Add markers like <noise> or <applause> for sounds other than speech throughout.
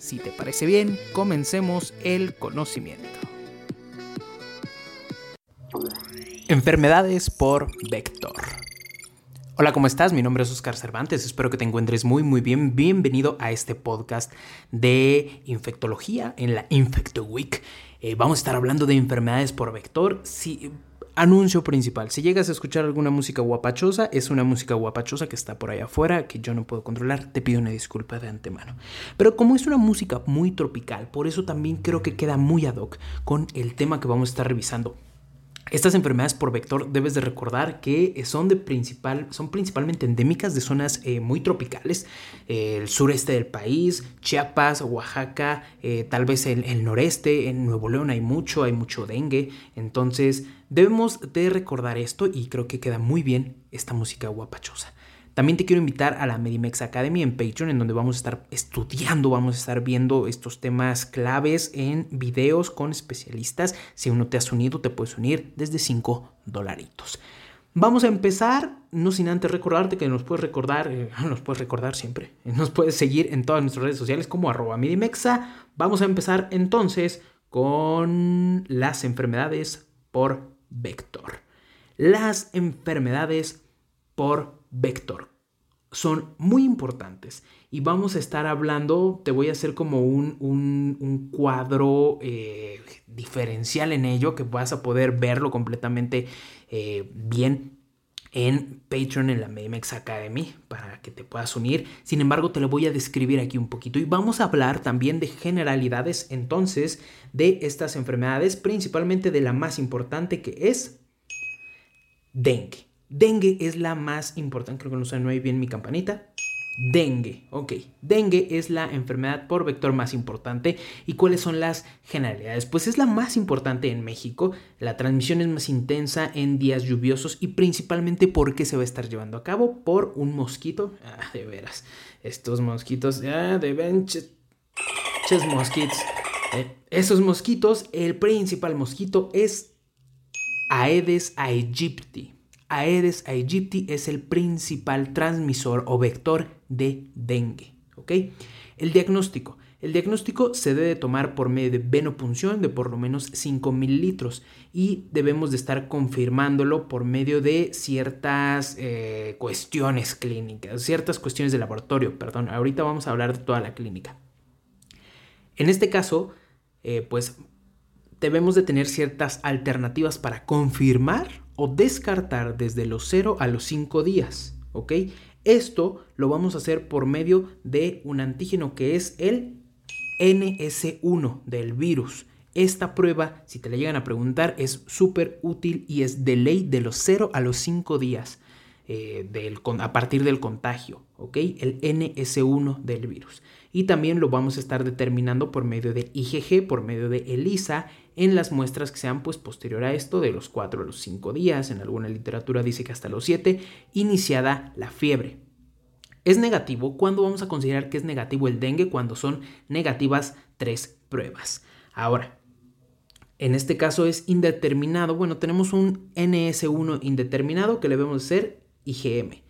Si te parece bien, comencemos el conocimiento. Enfermedades por vector. Hola, ¿cómo estás? Mi nombre es Oscar Cervantes, espero que te encuentres muy muy bien. Bienvenido a este podcast de infectología en la Infecto Week. Eh, vamos a estar hablando de enfermedades por vector. Si, Anuncio principal. Si llegas a escuchar alguna música guapachosa, es una música guapachosa que está por ahí afuera, que yo no puedo controlar. Te pido una disculpa de antemano. Pero como es una música muy tropical, por eso también creo que queda muy ad hoc con el tema que vamos a estar revisando. Estas enfermedades por vector debes de recordar que son, de principal, son principalmente endémicas de zonas eh, muy tropicales, eh, el sureste del país, Chiapas, Oaxaca, eh, tal vez el, el, noreste, en Nuevo León hay mucho, hay mucho dengue, entonces debemos de recordar esto y creo que queda muy bien esta música guapachosa. También te quiero invitar a la Medimex Academy en Patreon, en donde vamos a estar estudiando, vamos a estar viendo estos temas claves en videos con especialistas. Si aún no te has unido, te puedes unir desde 5 dolaritos. Vamos a empezar, no sin antes recordarte que nos puedes recordar, eh, <laughs> nos puedes recordar siempre, <laughs> nos puedes seguir en todas nuestras redes sociales como arroba Medimexa. Vamos a empezar entonces con las enfermedades por vector. Las enfermedades por vector. Son muy importantes y vamos a estar hablando, te voy a hacer como un, un, cuadro eh, diferencial en ello, que vas a poder verlo completamente eh, bien en Patreon en la Medimex Academy para que te puedas unir. Sin embargo, te lo voy a describir aquí un poquito y vamos a hablar también de generalidades entonces de estas enfermedades, principalmente de la más importante que es dengue. Dengue es la más importante, creo que no suena bien mi campanita. Dengue, ok. Dengue es la enfermedad por vector más importante. ¿Y cuáles son las generalidades? Pues es la más importante en México. La transmisión es más intensa en días lluviosos y principalmente porque se va a estar llevando a cabo por un mosquito. Ah, de veras. Estos mosquitos, ah, de benches. mosquitos. Eh, esos mosquitos, el principal mosquito es Aedes aegypti. Aedes aegypti es el principal transmisor o vector de dengue. El diagnóstico. El diagnóstico se debe tomar por medio de venopunción de por lo menos 5 mililitros y debemos de estar confirmándolo por medio de ciertas eh, cuestiones clínicas, ciertas cuestiones de laboratorio, perdón. Ahorita vamos a hablar de toda la clínica. En este caso, eh, pues debemos de tener ciertas alternativas para confirmar o descartar desde los 0 a los 5 días. ¿ok? Esto lo vamos a hacer por medio de un antígeno que es el NS1 del virus. Esta prueba, si te la llegan a preguntar, es súper útil y es de ley de los 0 a los 5 días eh, del, a partir del contagio, ¿ok? El NS1 del virus. Y también lo vamos a estar determinando por medio de IgG, por medio de ELISA, en las muestras que sean pues posterior a esto, de los 4 a los 5 días, en alguna literatura dice que hasta los 7, iniciada la fiebre. Es negativo cuando vamos a considerar que es negativo el dengue cuando son negativas tres pruebas. Ahora, en este caso es indeterminado. Bueno, tenemos un NS1 indeterminado que le debemos hacer IgM.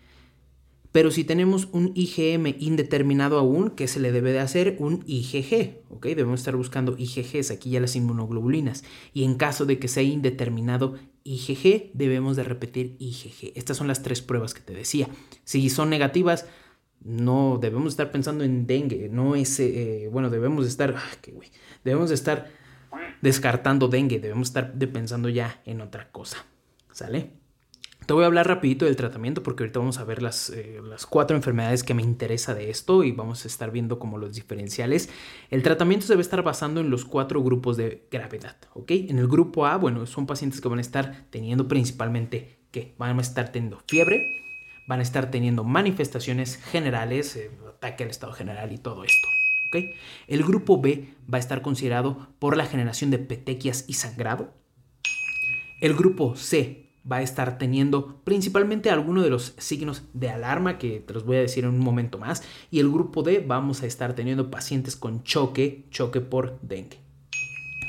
Pero si tenemos un IgM indeterminado aún, ¿qué se le debe de hacer? Un IgG, ¿ok? Debemos estar buscando IgGs, aquí ya las inmunoglobulinas. Y en caso de que sea indeterminado IgG, debemos de repetir IgG. Estas son las tres pruebas que te decía. Si son negativas, no debemos estar pensando en dengue, no es, eh, bueno, debemos de estar, qué güey, debemos de estar descartando dengue, debemos estar pensando ya en otra cosa. ¿Sale? Te voy a hablar rapidito del tratamiento porque ahorita vamos a ver las, eh, las, cuatro enfermedades que me interesa de esto y vamos a estar viendo como los diferenciales. El tratamiento se a estar basando en los cuatro grupos de gravedad, ¿ok? En el grupo A, bueno, son pacientes que van a estar teniendo principalmente, que van a estar teniendo fiebre, van a estar teniendo manifestaciones generales, eh, ataque al estado general y todo esto. El grupo B va a estar considerado por la generación de petequias y sangrado. El grupo C va a estar teniendo principalmente algunos de los signos de alarma que te los voy a decir en un momento más. Y el grupo D vamos a estar teniendo pacientes con choque, choque por dengue.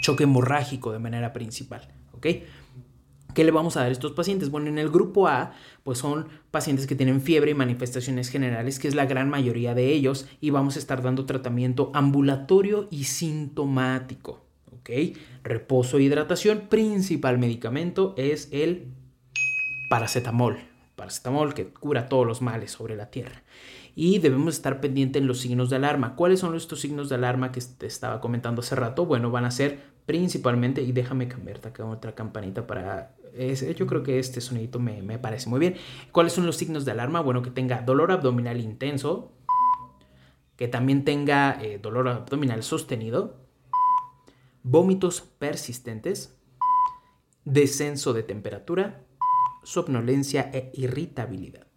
Choque hemorrágico de manera principal. ¿ok? ¿Qué le vamos a dar a estos pacientes? Bueno, en el grupo A, pues son pacientes que tienen fiebre y manifestaciones generales, que es la gran mayoría de ellos, y vamos a estar dando tratamiento ambulatorio y sintomático. ¿Ok? Reposo e hidratación, principal medicamento es el paracetamol. Paracetamol que cura todos los males sobre la tierra. Y debemos estar pendientes en los signos de alarma. ¿Cuáles son estos signos de alarma que te estaba comentando hace rato? Bueno, van a ser principalmente, y déjame cambiarte acá otra campanita para yo creo que este sonidito me, parece muy bien. ¿Cuáles son los signos de alarma? Bueno, que tenga dolor abdominal intenso, que también tenga eh, dolor abdominal sostenido, vómitos persistentes, descenso de temperatura, somnolencia e irritabilidad.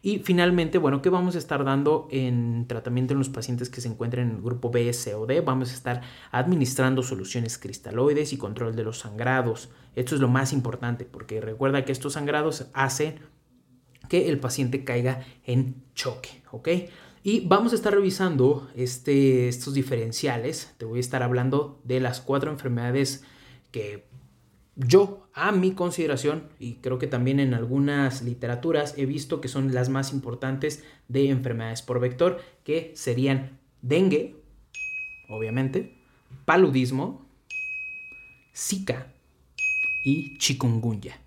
Y finalmente, bueno, ¿qué vamos a estar dando en tratamiento en los pacientes que se encuentran en el grupo B, C o D? Vamos a estar administrando soluciones cristaloides y control de los sangrados. Esto es lo más importante porque recuerda que estos sangrados hacen que el paciente caiga en choque. Y vamos a estar revisando este, estos diferenciales. Te voy a estar hablando de las cuatro enfermedades que yo, a mi consideración, y creo que también en algunas literaturas he visto que son las más importantes de enfermedades por vector, que serían dengue, obviamente, paludismo, zika y chikungunya.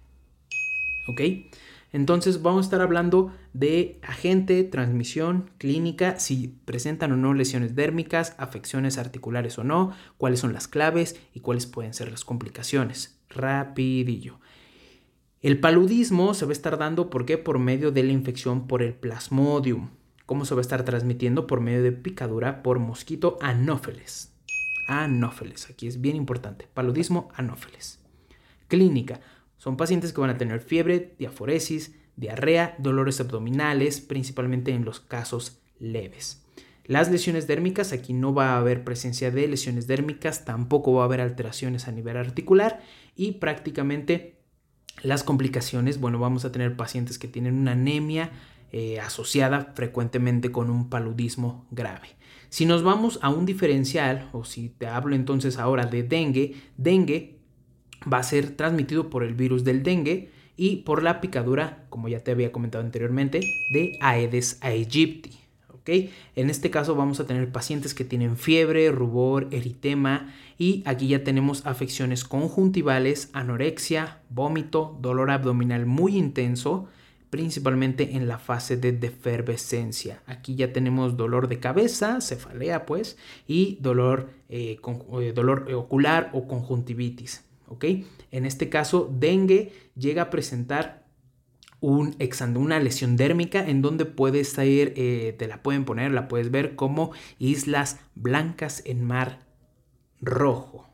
¿Ok? Entonces vamos a estar hablando de agente, transmisión, clínica, si presentan o no lesiones dérmicas, afecciones articulares o no, cuáles son las claves y cuáles pueden ser las complicaciones. Rapidillo. El paludismo se va a estar dando ¿por qué? por medio de la infección por el plasmodium. ¿Cómo se va a estar transmitiendo? Por medio de picadura por mosquito anófeles. Anófeles, aquí es bien importante. Paludismo anófeles. Clínica son pacientes que van a tener fiebre, diaforesis, diarrea, dolores abdominales, principalmente en los casos leves. Las lesiones dérmicas, aquí no va a haber presencia de lesiones dérmicas, tampoco va a haber alteraciones a nivel articular y prácticamente las complicaciones, bueno, vamos a tener pacientes que tienen una anemia eh, asociada frecuentemente con un paludismo grave. Si nos vamos a un diferencial, o si te hablo entonces ahora de dengue, dengue va a ser transmitido por el virus del dengue y por la picadura, como ya te había comentado anteriormente, de Aedes aegypti. En este caso vamos a tener pacientes que tienen fiebre, rubor, eritema y aquí ya tenemos afecciones conjuntivales, anorexia, vómito, dolor abdominal muy intenso, principalmente en la fase de defervescencia. Aquí ya tenemos dolor de cabeza, cefalea pues, y dolor, eh, eh, dolor ocular o conjuntivitis. En este caso, dengue llega a presentar un una lesión dérmica en donde puedes ir, eh, te la pueden poner, la puedes ver como islas blancas en mar rojo.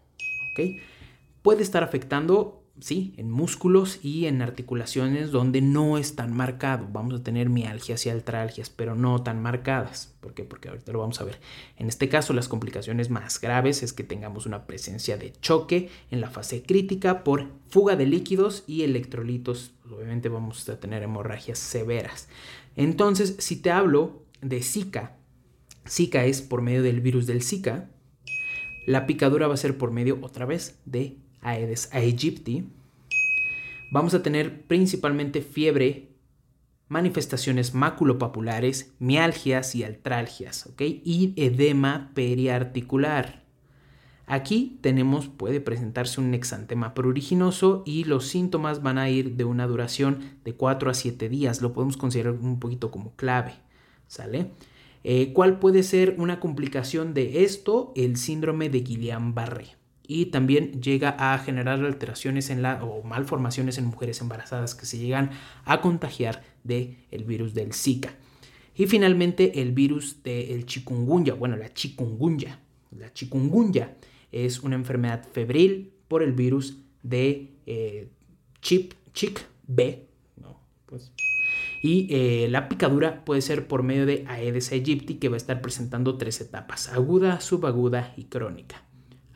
Puede estar afectando sí, en músculos y en articulaciones donde no es tan marcado. Vamos a tener mialgias y altralgias, pero no tan marcadas. ¿Por qué? Porque ahorita lo vamos a ver. En este caso, las complicaciones más graves es que tengamos una presencia de choque en la fase crítica por fuga de líquidos y electrolitos. Obviamente vamos a tener hemorragias severas. Entonces, si te hablo de Zika, Zika es por medio del virus del Zika. La picadura va a ser por medio otra vez de Aedes aegypti, vamos a tener principalmente fiebre, manifestaciones maculopapulares, mialgias y altralgias, ¿ok? Y edema periarticular. Aquí tenemos, puede presentarse un exantema pruriginoso y los síntomas van a ir de una duración de 4 a 7 días. Lo podemos considerar un poquito como clave, ¿sale? Eh, ¿Cuál puede ser una complicación de esto? El síndrome de Guillain-Barré y también llega a generar alteraciones en la o malformaciones en mujeres embarazadas que se llegan a contagiar del el virus del Zika. Y finalmente el virus del chikungunya, bueno, la chikungunya. La chikungunya es una enfermedad febril por el virus de eh, B. Pues. Y eh, la picadura puede ser por medio de Aedes aegypti que va a estar presentando tres etapas, aguda, subaguda y crónica.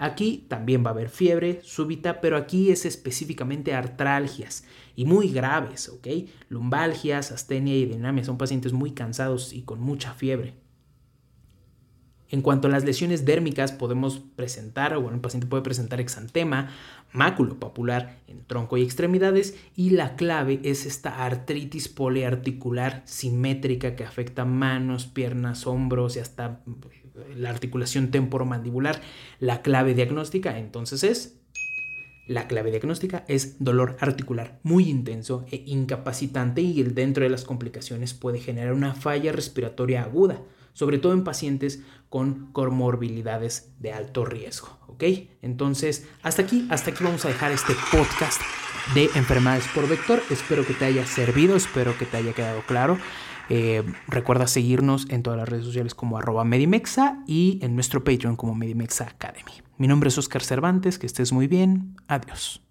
Aquí también va a haber fiebre súbita, pero aquí es específicamente artralgias y muy graves, ¿ok? Lumbalgias, astenia y dinamia son pacientes muy cansados y con mucha fiebre. En cuanto a las lesiones dérmicas, podemos presentar, o bueno, el paciente puede presentar exantema, máculo papular en tronco y extremidades, y la clave es esta artritis poliarticular simétrica que afecta manos, piernas, hombros y hasta la articulación temporomandibular. La clave diagnóstica entonces es la clave diagnóstica es dolor articular muy intenso e incapacitante y dentro de las complicaciones puede generar una falla respiratoria aguda, sobre todo en pacientes con comorbilidades de alto riesgo, ¿ok? Entonces, hasta aquí, hasta aquí vamos a dejar este podcast de enfermedades por vector. Espero que te haya servido, espero que te haya quedado claro. Eh, recuerda seguirnos en todas las redes sociales como arroba Medimexa y en nuestro Patreon como Medimexa Academy. Mi nombre es Oscar Cervantes, que estés muy bien. Adiós.